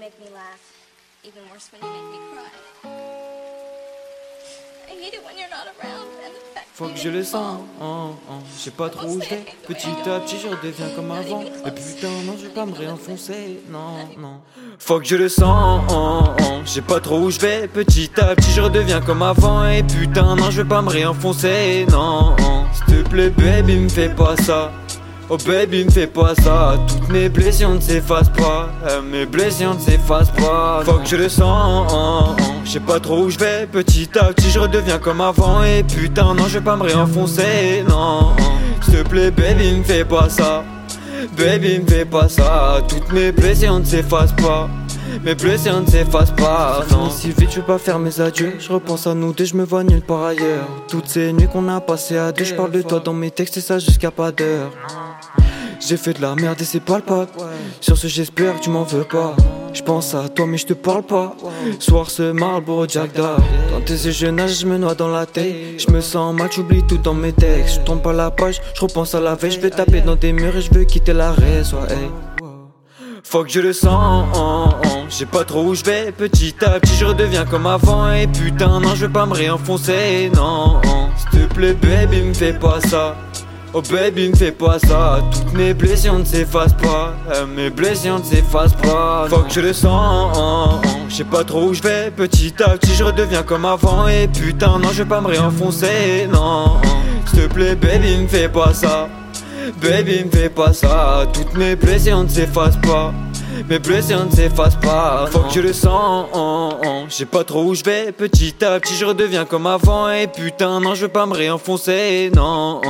make me laugh. Even worse when you make me cry. I hate it when you're not around and the fact Faut que je le sens, oh, oh. je sais pas trop où je vais. Petit à petit, je redeviens comme avant. Et putain, non, je vais pas me réenfoncer, non, non. Faut que je le sens, oh, oh. je sais pas trop où je vais. Petit à petit, je redeviens comme avant. Et putain, non, je vais pas me réenfoncer, non. S'il te plaît, baby, me fais pas ça. Oh baby, me fais pas ça. Toutes mes blessures ne s'effacent pas. Euh, mes blessures ne s'effacent pas. Faut que je le sens. Je sais pas trop où je vais. Petit à petit, je redeviens comme avant. Et putain, non, je vais pas me réenfoncer. Non. S'il te plaît, baby, me fais pas ça. Baby, me fais pas ça. Toutes mes blessures ne s'effacent pas. Mes blessures ne s'effacent pas. Non. Si vite, je veux pas faire mes adieux. Je repense à nous deux, je me vois nulle part ailleurs. Toutes ces nuits qu'on a passées à deux, je parle de toi dans mes textes et ça jusqu'à pas d'heure. J'ai fait de la merde et c'est palpable. Sur ce, j'espère tu m'en veux pas. Je pense à toi, mais je te parle pas. Soir ce Marlboro Jack Dab. Dans tes yeux, je je me noie dans la tête. Je me sens mal, j'oublie tout dans mes textes. Je tombe pas la page, je repense à la veille. Je vais taper dans des murs et je veux quitter la raison. Faut que je le sens, je pas trop où je vais. Petit à petit, je redeviens comme avant. Et putain, non, je vais pas me réenfoncer, non. S'il te plaît, baby, me fais pas ça. Oh baby, me fais pas ça. Toutes mes blessures ne s'effacent pas. Euh, mes blessures ne s'effacent pas. Faut que je le sens, je pas trop où je vais. Petit à petit, je redeviens comme avant. Et putain, non, je vais pas me réenfoncer, non. S'il te plaît, baby, me fais pas ça. Baby, me fais pas ça. Toutes mes blessures ne s'effacent pas. Mes blessures ne s'effacent pas. Faut que je le sens. oh. Je sais pas trop où je vais. Petit à petit, je redeviens comme avant. Et putain, non, je veux pas me réenfoncer. Non.